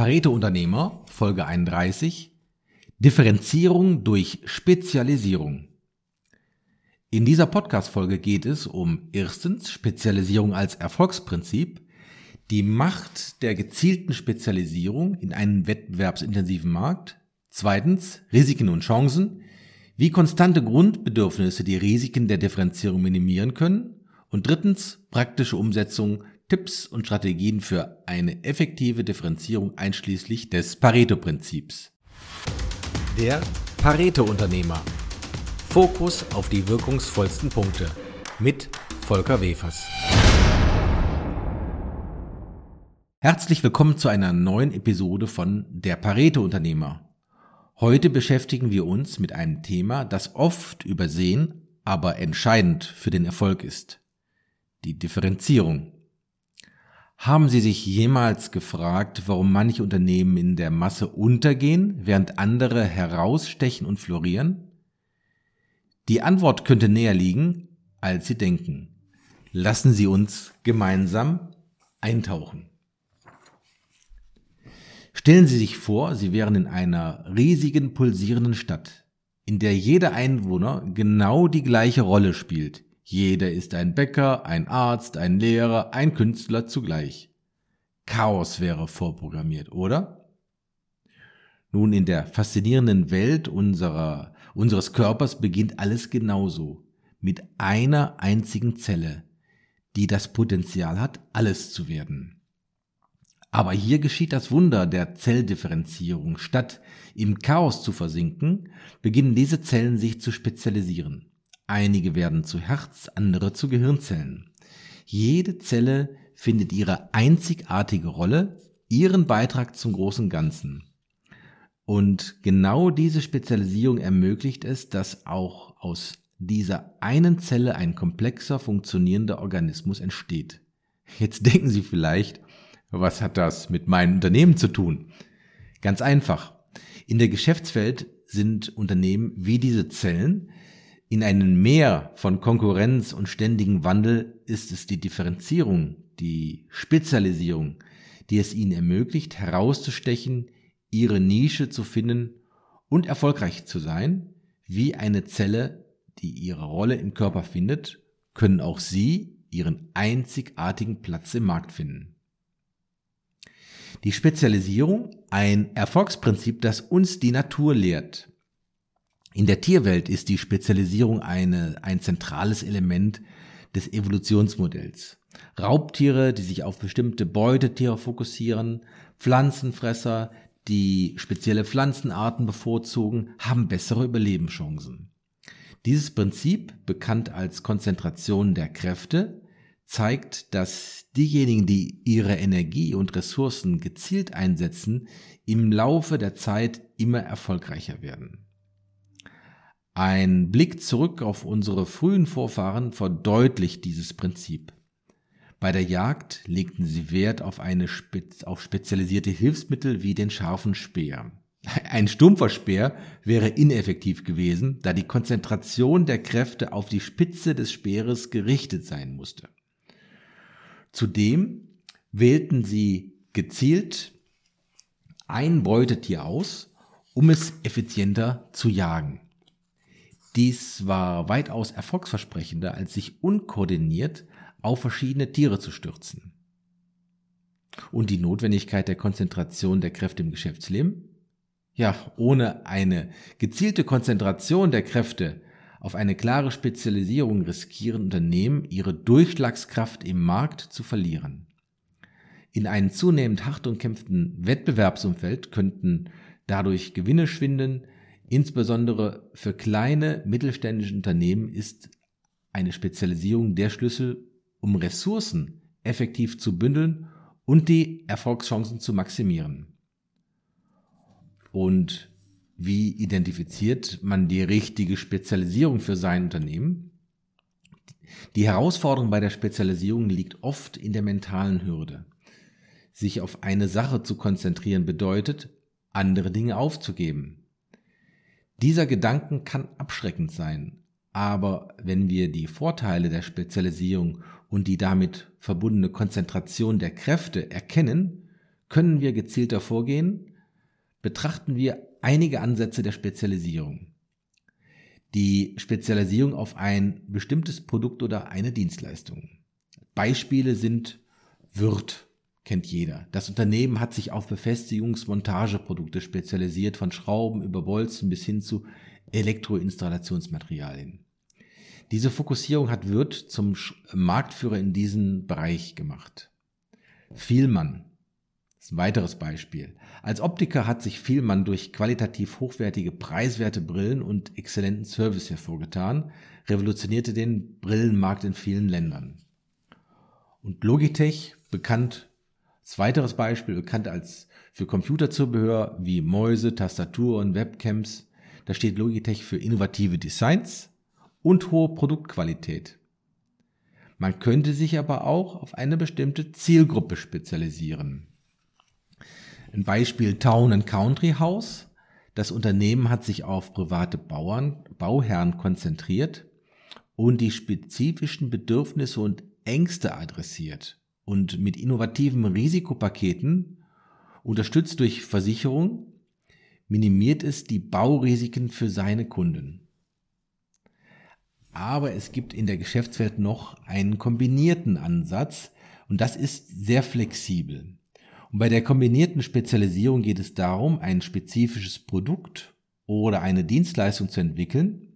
Pareto-Unternehmer, Folge 31, Differenzierung durch Spezialisierung. In dieser Podcast-Folge geht es um erstens Spezialisierung als Erfolgsprinzip, die Macht der gezielten Spezialisierung in einem wettbewerbsintensiven Markt, zweitens Risiken und Chancen, wie konstante Grundbedürfnisse die Risiken der Differenzierung minimieren können und drittens praktische Umsetzung Tipps und Strategien für eine effektive Differenzierung einschließlich des Pareto-Prinzips. Der Pareto-Unternehmer. Fokus auf die wirkungsvollsten Punkte mit Volker Wefers. Herzlich willkommen zu einer neuen Episode von Der Pareto-Unternehmer. Heute beschäftigen wir uns mit einem Thema, das oft übersehen, aber entscheidend für den Erfolg ist. Die Differenzierung. Haben Sie sich jemals gefragt, warum manche Unternehmen in der Masse untergehen, während andere herausstechen und florieren? Die Antwort könnte näher liegen, als Sie denken. Lassen Sie uns gemeinsam eintauchen. Stellen Sie sich vor, Sie wären in einer riesigen pulsierenden Stadt, in der jeder Einwohner genau die gleiche Rolle spielt, jeder ist ein Bäcker, ein Arzt, ein Lehrer, ein Künstler zugleich. Chaos wäre vorprogrammiert, oder? Nun, in der faszinierenden Welt unserer, unseres Körpers beginnt alles genauso. Mit einer einzigen Zelle, die das Potenzial hat, alles zu werden. Aber hier geschieht das Wunder der Zelldifferenzierung. Statt im Chaos zu versinken, beginnen diese Zellen sich zu spezialisieren. Einige werden zu Herz, andere zu Gehirnzellen. Jede Zelle findet ihre einzigartige Rolle, ihren Beitrag zum großen Ganzen. Und genau diese Spezialisierung ermöglicht es, dass auch aus dieser einen Zelle ein komplexer funktionierender Organismus entsteht. Jetzt denken Sie vielleicht, was hat das mit meinem Unternehmen zu tun? Ganz einfach. In der Geschäftswelt sind Unternehmen wie diese Zellen, in einem Meer von Konkurrenz und ständigem Wandel ist es die Differenzierung, die Spezialisierung, die es ihnen ermöglicht, herauszustechen, ihre Nische zu finden und erfolgreich zu sein, wie eine Zelle, die ihre Rolle im Körper findet, können auch sie ihren einzigartigen Platz im Markt finden. Die Spezialisierung, ein Erfolgsprinzip, das uns die Natur lehrt. In der Tierwelt ist die Spezialisierung eine, ein zentrales Element des Evolutionsmodells. Raubtiere, die sich auf bestimmte Beutetiere fokussieren, Pflanzenfresser, die spezielle Pflanzenarten bevorzugen, haben bessere Überlebenschancen. Dieses Prinzip, bekannt als Konzentration der Kräfte, zeigt, dass diejenigen, die ihre Energie und Ressourcen gezielt einsetzen, im Laufe der Zeit immer erfolgreicher werden. Ein Blick zurück auf unsere frühen Vorfahren verdeutlicht dieses Prinzip. Bei der Jagd legten sie Wert auf, eine Spez auf spezialisierte Hilfsmittel wie den scharfen Speer. Ein stumpfer Speer wäre ineffektiv gewesen, da die Konzentration der Kräfte auf die Spitze des Speeres gerichtet sein musste. Zudem wählten sie gezielt ein Beutetier aus, um es effizienter zu jagen. Dies war weitaus erfolgsversprechender, als sich unkoordiniert auf verschiedene Tiere zu stürzen. Und die Notwendigkeit der Konzentration der Kräfte im Geschäftsleben? Ja, ohne eine gezielte Konzentration der Kräfte auf eine klare Spezialisierung riskieren Unternehmen ihre Durchschlagskraft im Markt zu verlieren. In einem zunehmend hart umkämpften Wettbewerbsumfeld könnten dadurch Gewinne schwinden, Insbesondere für kleine mittelständische Unternehmen ist eine Spezialisierung der Schlüssel, um Ressourcen effektiv zu bündeln und die Erfolgschancen zu maximieren. Und wie identifiziert man die richtige Spezialisierung für sein Unternehmen? Die Herausforderung bei der Spezialisierung liegt oft in der mentalen Hürde. Sich auf eine Sache zu konzentrieren bedeutet, andere Dinge aufzugeben. Dieser Gedanken kann abschreckend sein, aber wenn wir die Vorteile der Spezialisierung und die damit verbundene Konzentration der Kräfte erkennen, können wir gezielter vorgehen, betrachten wir einige Ansätze der Spezialisierung. Die Spezialisierung auf ein bestimmtes Produkt oder eine Dienstleistung. Beispiele sind Wirt, kennt jeder. Das Unternehmen hat sich auf Befestigungsmontageprodukte spezialisiert, von Schrauben über Bolzen bis hin zu Elektroinstallationsmaterialien. Diese Fokussierung hat Wirt zum Marktführer in diesem Bereich gemacht. Vielmann ist ein weiteres Beispiel. Als Optiker hat sich Vielmann durch qualitativ hochwertige, preiswerte Brillen und exzellenten Service hervorgetan, revolutionierte den Brillenmarkt in vielen Ländern. Und Logitech, bekannt, als weiteres Beispiel, bekannt als für Computerzubehör wie Mäuse, Tastaturen, Webcams, da steht Logitech für innovative Designs, und hohe Produktqualität. Man könnte sich aber auch auf eine bestimmte Zielgruppe spezialisieren. Ein Beispiel Town and Country House. Das Unternehmen hat sich auf private Bauern, Bauherren konzentriert und die spezifischen Bedürfnisse und Ängste adressiert und mit innovativen Risikopaketen, unterstützt durch Versicherung, minimiert es die Baurisiken für seine Kunden. Aber es gibt in der Geschäftswelt noch einen kombinierten Ansatz und das ist sehr flexibel. Und bei der kombinierten Spezialisierung geht es darum, ein spezifisches Produkt oder eine Dienstleistung zu entwickeln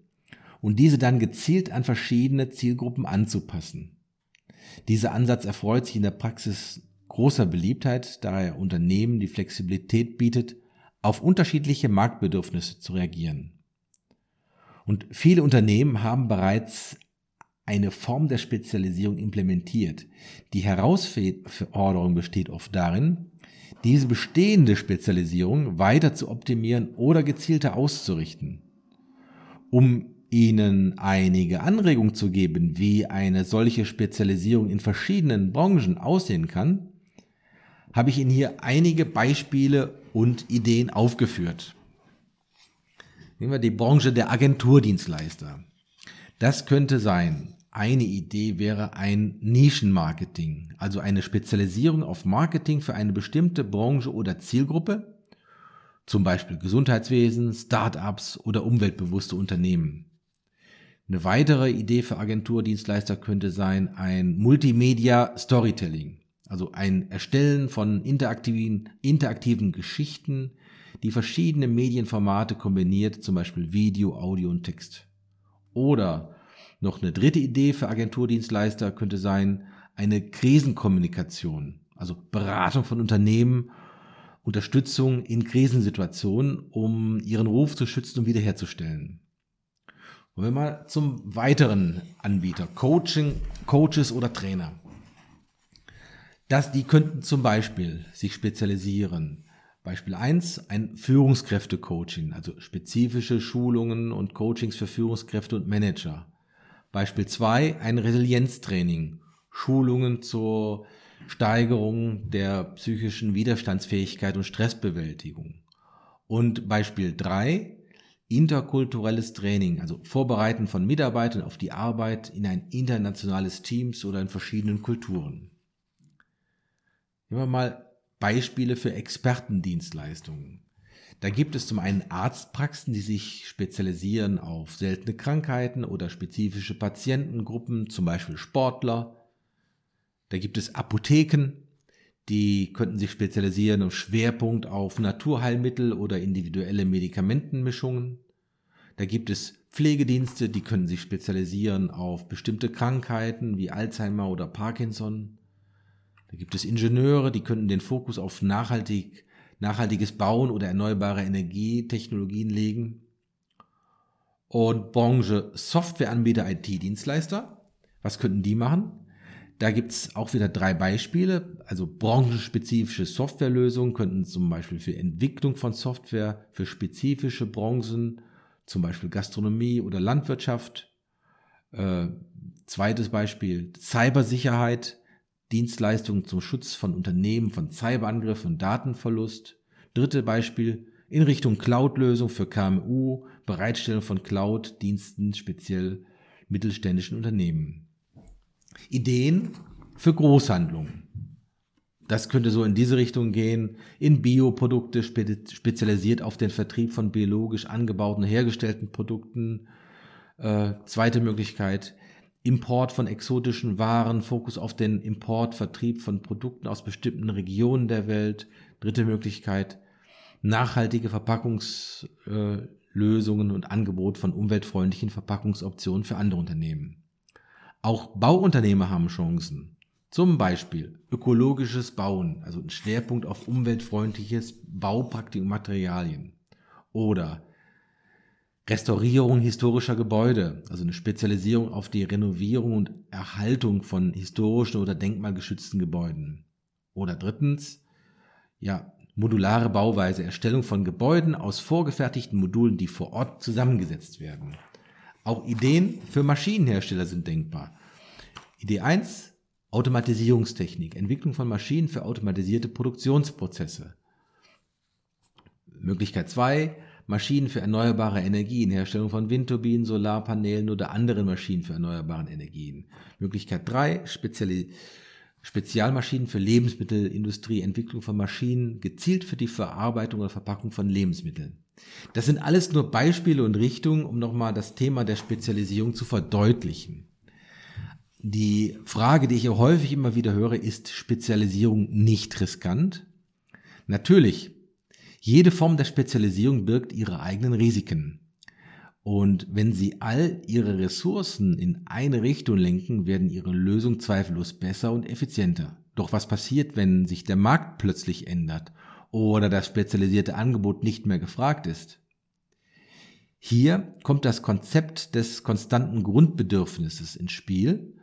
und diese dann gezielt an verschiedene Zielgruppen anzupassen. Dieser Ansatz erfreut sich in der Praxis großer Beliebtheit, da er Unternehmen die Flexibilität bietet, auf unterschiedliche Marktbedürfnisse zu reagieren. Und viele Unternehmen haben bereits eine Form der Spezialisierung implementiert. Die Herausforderung besteht oft darin, diese bestehende Spezialisierung weiter zu optimieren oder gezielter auszurichten. Um Ihnen einige Anregungen zu geben, wie eine solche Spezialisierung in verschiedenen Branchen aussehen kann, habe ich Ihnen hier einige Beispiele und Ideen aufgeführt. Nehmen wir die Branche der Agenturdienstleister. Das könnte sein. Eine Idee wäre ein Nischenmarketing, also eine Spezialisierung auf Marketing für eine bestimmte Branche oder Zielgruppe, zum Beispiel Gesundheitswesen, Start-ups oder umweltbewusste Unternehmen. Eine weitere Idee für Agenturdienstleister könnte sein ein Multimedia Storytelling, also ein Erstellen von interaktiven, interaktiven Geschichten, die verschiedene Medienformate kombiniert, zum Beispiel Video, Audio und Text. Oder noch eine dritte Idee für Agenturdienstleister könnte sein eine Krisenkommunikation, also Beratung von Unternehmen, Unterstützung in Krisensituationen, um ihren Ruf zu schützen und wiederherzustellen. Wollen wir mal zum weiteren Anbieter, Coaching, Coaches oder Trainer. Das, die könnten zum Beispiel sich spezialisieren Beispiel eins ein Führungskräfte-Coaching, also spezifische Schulungen und Coachings für Führungskräfte und Manager. Beispiel zwei ein Resilienztraining, Schulungen zur Steigerung der psychischen Widerstandsfähigkeit und Stressbewältigung. Und Beispiel drei interkulturelles Training, also Vorbereiten von Mitarbeitern auf die Arbeit in ein internationales Teams oder in verschiedenen Kulturen. Nehmen wir mal Beispiele für Expertendienstleistungen. Da gibt es zum einen Arztpraxen, die sich spezialisieren auf seltene Krankheiten oder spezifische Patientengruppen, zum Beispiel Sportler. Da gibt es Apotheken, die könnten sich spezialisieren auf Schwerpunkt auf Naturheilmittel oder individuelle Medikamentenmischungen. Da gibt es Pflegedienste, die können sich spezialisieren auf bestimmte Krankheiten wie Alzheimer oder Parkinson. Da gibt es Ingenieure, die könnten den Fokus auf nachhaltig, nachhaltiges Bauen oder erneuerbare Energietechnologien legen. Und Branche Softwareanbieter, IT-Dienstleister, was könnten die machen? Da gibt es auch wieder drei Beispiele. Also branchenspezifische Softwarelösungen könnten zum Beispiel für Entwicklung von Software für spezifische Branchen, zum Beispiel Gastronomie oder Landwirtschaft. Äh, zweites Beispiel Cybersicherheit. Dienstleistungen zum Schutz von Unternehmen von Cyberangriffen und Datenverlust. Dritte Beispiel in Richtung Cloud-Lösung für KMU, Bereitstellung von Cloud-Diensten speziell mittelständischen Unternehmen. Ideen für Großhandlungen. das könnte so in diese Richtung gehen. In Bioprodukte spezialisiert auf den Vertrieb von biologisch angebauten, hergestellten Produkten. Äh, zweite Möglichkeit, Import von exotischen Waren, Fokus auf den Import, Vertrieb von Produkten aus bestimmten Regionen der Welt. Dritte Möglichkeit, nachhaltige Verpackungslösungen und Angebot von umweltfreundlichen Verpackungsoptionen für andere Unternehmen. Auch Bauunternehmer haben Chancen. Zum Beispiel ökologisches Bauen, also ein Schwerpunkt auf umweltfreundliches Baupraktik und Materialien. Oder Restaurierung historischer Gebäude, also eine Spezialisierung auf die Renovierung und Erhaltung von historischen oder denkmalgeschützten Gebäuden. Oder drittens, ja, modulare Bauweise, Erstellung von Gebäuden aus vorgefertigten Modulen, die vor Ort zusammengesetzt werden. Auch Ideen für Maschinenhersteller sind denkbar. Idee 1, Automatisierungstechnik, Entwicklung von Maschinen für automatisierte Produktionsprozesse. Möglichkeit 2, Maschinen für erneuerbare Energien, Herstellung von Windturbinen, Solarpanelen oder anderen Maschinen für erneuerbare Energien. Möglichkeit 3, Speziali Spezialmaschinen für Lebensmittelindustrie, Entwicklung von Maschinen gezielt für die Verarbeitung oder Verpackung von Lebensmitteln. Das sind alles nur Beispiele und Richtungen, um nochmal das Thema der Spezialisierung zu verdeutlichen. Die Frage, die ich häufig immer wieder höre, ist Spezialisierung nicht riskant? Natürlich, jede Form der Spezialisierung birgt ihre eigenen Risiken. Und wenn Sie all Ihre Ressourcen in eine Richtung lenken, werden Ihre Lösungen zweifellos besser und effizienter. Doch was passiert, wenn sich der Markt plötzlich ändert oder das spezialisierte Angebot nicht mehr gefragt ist? Hier kommt das Konzept des konstanten Grundbedürfnisses ins Spiel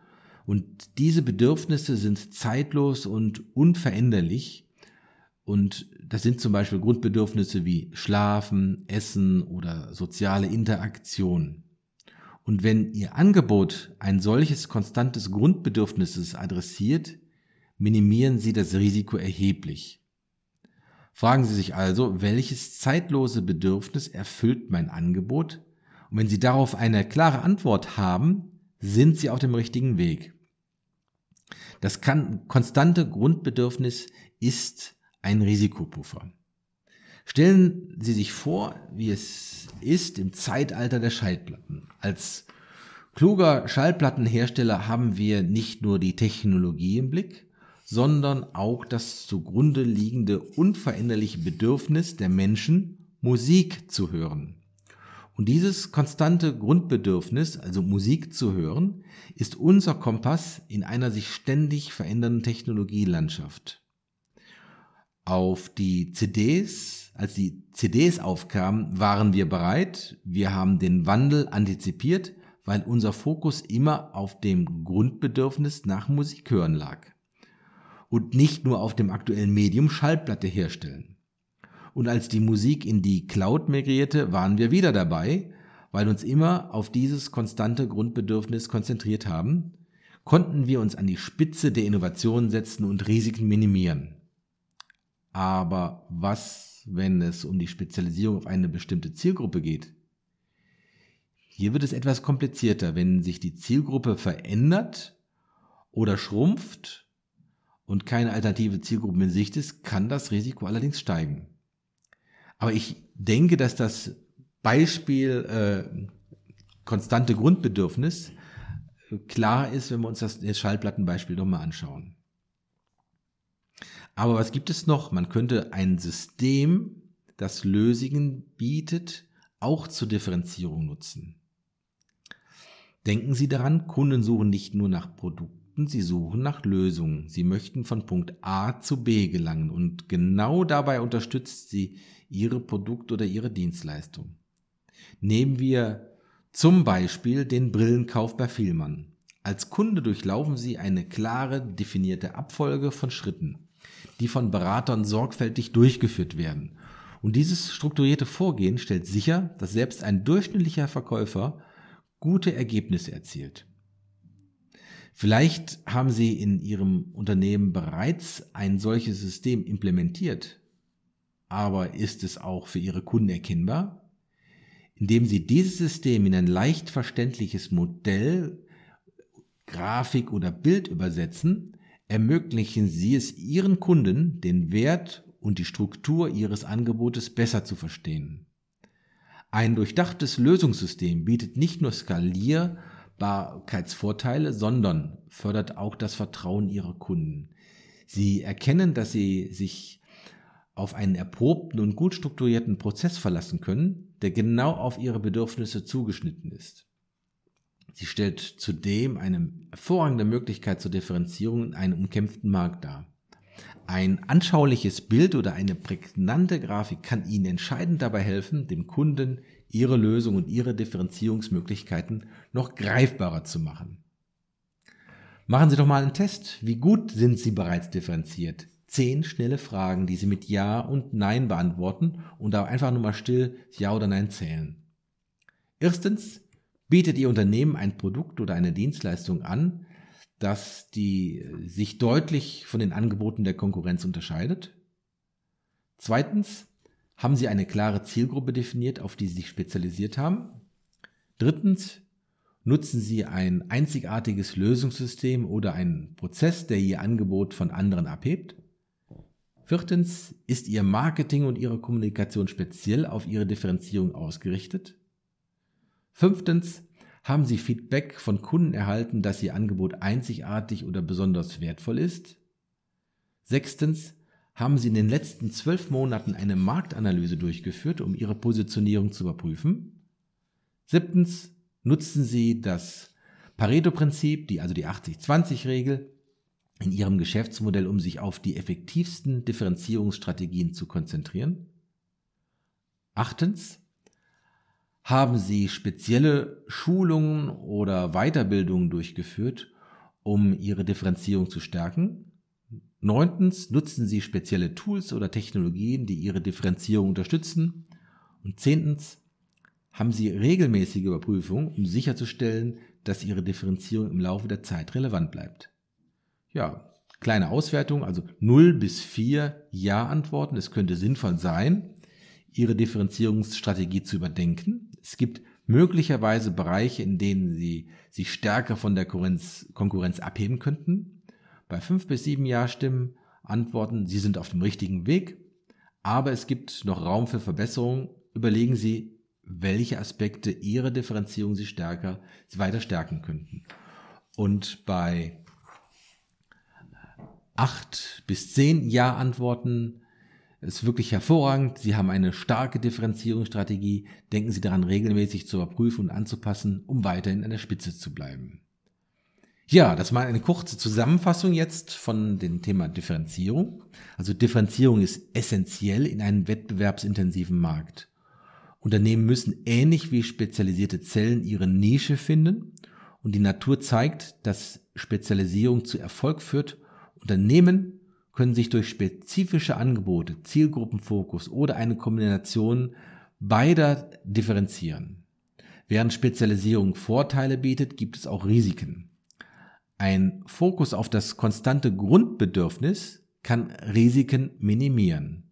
und diese Bedürfnisse sind zeitlos und unveränderlich. Und das sind zum Beispiel Grundbedürfnisse wie Schlafen, Essen oder soziale Interaktion. Und wenn Ihr Angebot ein solches konstantes Grundbedürfnisses adressiert, minimieren Sie das Risiko erheblich. Fragen Sie sich also, welches zeitlose Bedürfnis erfüllt mein Angebot? Und wenn Sie darauf eine klare Antwort haben, sind Sie auf dem richtigen Weg. Das kann, konstante Grundbedürfnis ist ein Risikopuffer. Stellen Sie sich vor, wie es ist im Zeitalter der Schallplatten. Als kluger Schallplattenhersteller haben wir nicht nur die Technologie im Blick, sondern auch das zugrunde liegende unveränderliche Bedürfnis der Menschen, Musik zu hören. Und dieses konstante Grundbedürfnis, also Musik zu hören, ist unser Kompass in einer sich ständig verändernden Technologielandschaft. Auf die CDs, als die CDs aufkamen, waren wir bereit. Wir haben den Wandel antizipiert, weil unser Fokus immer auf dem Grundbedürfnis nach Musik hören lag. Und nicht nur auf dem aktuellen Medium Schallplatte herstellen. Und als die Musik in die Cloud migrierte, waren wir wieder dabei, weil uns immer auf dieses konstante Grundbedürfnis konzentriert haben, konnten wir uns an die Spitze der Innovation setzen und Risiken minimieren. Aber was, wenn es um die Spezialisierung auf eine bestimmte Zielgruppe geht? Hier wird es etwas komplizierter, wenn sich die Zielgruppe verändert oder schrumpft und keine alternative Zielgruppe in Sicht ist, kann das Risiko allerdings steigen. Aber ich denke, dass das Beispiel äh, konstante Grundbedürfnis äh, klar ist, wenn wir uns das, das Schallplattenbeispiel nochmal anschauen. Aber was gibt es noch? Man könnte ein System, das Lösungen bietet, auch zur Differenzierung nutzen. Denken Sie daran, Kunden suchen nicht nur nach Produkten, sie suchen nach Lösungen. Sie möchten von Punkt A zu B gelangen und genau dabei unterstützt sie Ihre Produkt- oder Ihre Dienstleistung. Nehmen wir zum Beispiel den Brillenkauf bei Vielmann. Als Kunde durchlaufen Sie eine klare, definierte Abfolge von Schritten, die von Beratern sorgfältig durchgeführt werden. Und dieses strukturierte Vorgehen stellt sicher, dass selbst ein durchschnittlicher Verkäufer gute Ergebnisse erzielt. Vielleicht haben Sie in Ihrem Unternehmen bereits ein solches System implementiert aber ist es auch für Ihre Kunden erkennbar? Indem Sie dieses System in ein leicht verständliches Modell, Grafik oder Bild übersetzen, ermöglichen Sie es Ihren Kunden, den Wert und die Struktur Ihres Angebotes besser zu verstehen. Ein durchdachtes Lösungssystem bietet nicht nur Skalierbarkeitsvorteile, sondern fördert auch das Vertrauen Ihrer Kunden. Sie erkennen, dass Sie sich auf einen erprobten und gut strukturierten Prozess verlassen können, der genau auf Ihre Bedürfnisse zugeschnitten ist. Sie stellt zudem eine hervorragende Möglichkeit zur Differenzierung in einem umkämpften Markt dar. Ein anschauliches Bild oder eine prägnante Grafik kann Ihnen entscheidend dabei helfen, dem Kunden Ihre Lösung und Ihre Differenzierungsmöglichkeiten noch greifbarer zu machen. Machen Sie doch mal einen Test. Wie gut sind Sie bereits differenziert? Zehn schnelle Fragen, die Sie mit Ja und Nein beantworten und da einfach nur mal still Ja oder Nein zählen. Erstens, bietet Ihr Unternehmen ein Produkt oder eine Dienstleistung an, dass die äh, sich deutlich von den Angeboten der Konkurrenz unterscheidet. Zweitens, haben Sie eine klare Zielgruppe definiert, auf die Sie sich spezialisiert haben? Drittens, nutzen Sie ein einzigartiges Lösungssystem oder einen Prozess, der Ihr Angebot von anderen abhebt? Viertens, ist Ihr Marketing und Ihre Kommunikation speziell auf Ihre Differenzierung ausgerichtet? Fünftens, haben Sie Feedback von Kunden erhalten, dass Ihr Angebot einzigartig oder besonders wertvoll ist? Sechstens, haben Sie in den letzten zwölf Monaten eine Marktanalyse durchgeführt, um Ihre Positionierung zu überprüfen? Siebtens, nutzen Sie das Pareto-Prinzip, die, also die 80-20-Regel, in Ihrem Geschäftsmodell, um sich auf die effektivsten Differenzierungsstrategien zu konzentrieren? Achtens, haben Sie spezielle Schulungen oder Weiterbildungen durchgeführt, um Ihre Differenzierung zu stärken? Neuntens, nutzen Sie spezielle Tools oder Technologien, die Ihre Differenzierung unterstützen? Und zehntens, haben Sie regelmäßige Überprüfungen, um sicherzustellen, dass Ihre Differenzierung im Laufe der Zeit relevant bleibt? Ja, kleine Auswertung, also 0 bis 4 Ja-Antworten. Es könnte sinnvoll sein, Ihre Differenzierungsstrategie zu überdenken. Es gibt möglicherweise Bereiche, in denen Sie sich stärker von der Konkurrenz, abheben könnten. Bei fünf bis sieben Ja-Stimmen antworten, Sie sind auf dem richtigen Weg, aber es gibt noch Raum für Verbesserung. Überlegen Sie, welche Aspekte Ihrer Differenzierung Sie stärker, Sie weiter stärken könnten. Und bei acht bis zehn Ja-Antworten ist wirklich hervorragend. Sie haben eine starke Differenzierungsstrategie. Denken Sie daran, regelmäßig zu überprüfen und anzupassen, um weiterhin an der Spitze zu bleiben. Ja, das war eine kurze Zusammenfassung jetzt von dem Thema Differenzierung. Also Differenzierung ist essentiell in einem wettbewerbsintensiven Markt. Unternehmen müssen ähnlich wie spezialisierte Zellen ihre Nische finden und die Natur zeigt, dass Spezialisierung zu Erfolg führt. Unternehmen können sich durch spezifische Angebote, Zielgruppenfokus oder eine Kombination beider differenzieren. Während Spezialisierung Vorteile bietet, gibt es auch Risiken. Ein Fokus auf das konstante Grundbedürfnis kann Risiken minimieren.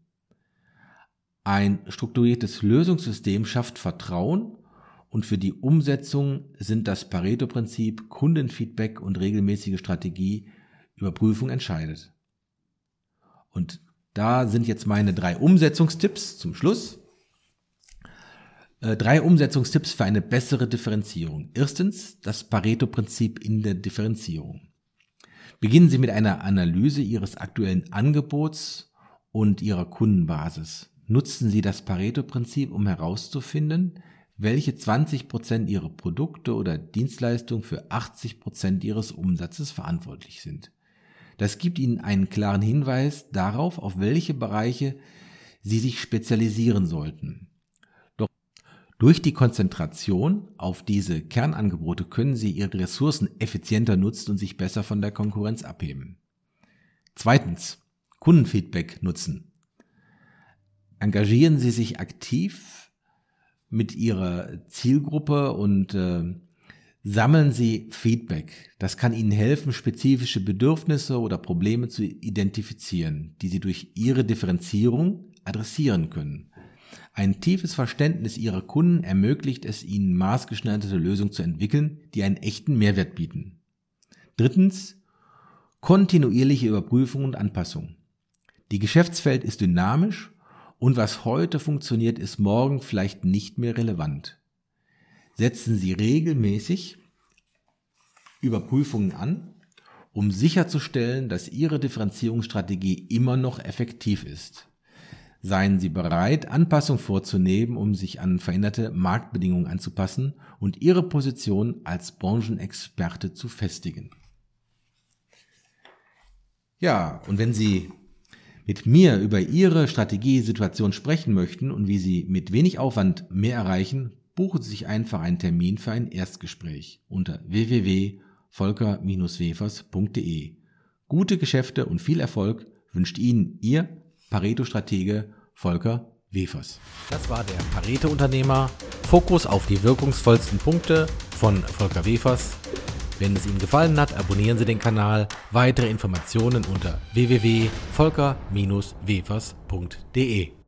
Ein strukturiertes Lösungssystem schafft Vertrauen und für die Umsetzung sind das Pareto-Prinzip, Kundenfeedback und regelmäßige Strategie Überprüfung entscheidet. Und da sind jetzt meine drei Umsetzungstipps zum Schluss. Äh, drei Umsetzungstipps für eine bessere Differenzierung. Erstens das Pareto-Prinzip in der Differenzierung. Beginnen Sie mit einer Analyse Ihres aktuellen Angebots und Ihrer Kundenbasis. Nutzen Sie das Pareto-Prinzip, um herauszufinden, welche 20% Ihrer Produkte oder Dienstleistungen für 80% Ihres Umsatzes verantwortlich sind. Das gibt Ihnen einen klaren Hinweis darauf, auf welche Bereiche Sie sich spezialisieren sollten. Durch die Konzentration auf diese Kernangebote können Sie Ihre Ressourcen effizienter nutzen und sich besser von der Konkurrenz abheben. Zweitens, Kundenfeedback nutzen. Engagieren Sie sich aktiv mit Ihrer Zielgruppe und äh, Sammeln Sie Feedback. Das kann Ihnen helfen, spezifische Bedürfnisse oder Probleme zu identifizieren, die Sie durch Ihre Differenzierung adressieren können. Ein tiefes Verständnis Ihrer Kunden ermöglicht es Ihnen, maßgeschneiderte Lösungen zu entwickeln, die einen echten Mehrwert bieten. Drittens, kontinuierliche Überprüfung und Anpassung. Die Geschäftswelt ist dynamisch und was heute funktioniert, ist morgen vielleicht nicht mehr relevant. Setzen Sie regelmäßig Überprüfungen an, um sicherzustellen, dass Ihre Differenzierungsstrategie immer noch effektiv ist. Seien Sie bereit, Anpassungen vorzunehmen, um sich an veränderte Marktbedingungen anzupassen und Ihre Position als Branchenexperte zu festigen. Ja, und wenn Sie mit mir über Ihre Strategiesituation sprechen möchten und wie Sie mit wenig Aufwand mehr erreichen, buchen Sie sich einfach einen Termin für ein Erstgespräch unter www.volker-wefers.de. Gute Geschäfte und viel Erfolg wünscht Ihnen Ihr Pareto-Stratege Volker Wefers. Das war der Pareto-Unternehmer. Fokus auf die wirkungsvollsten Punkte von Volker Wefers. Wenn es Ihnen gefallen hat, abonnieren Sie den Kanal. Weitere Informationen unter www.volker-wefers.de.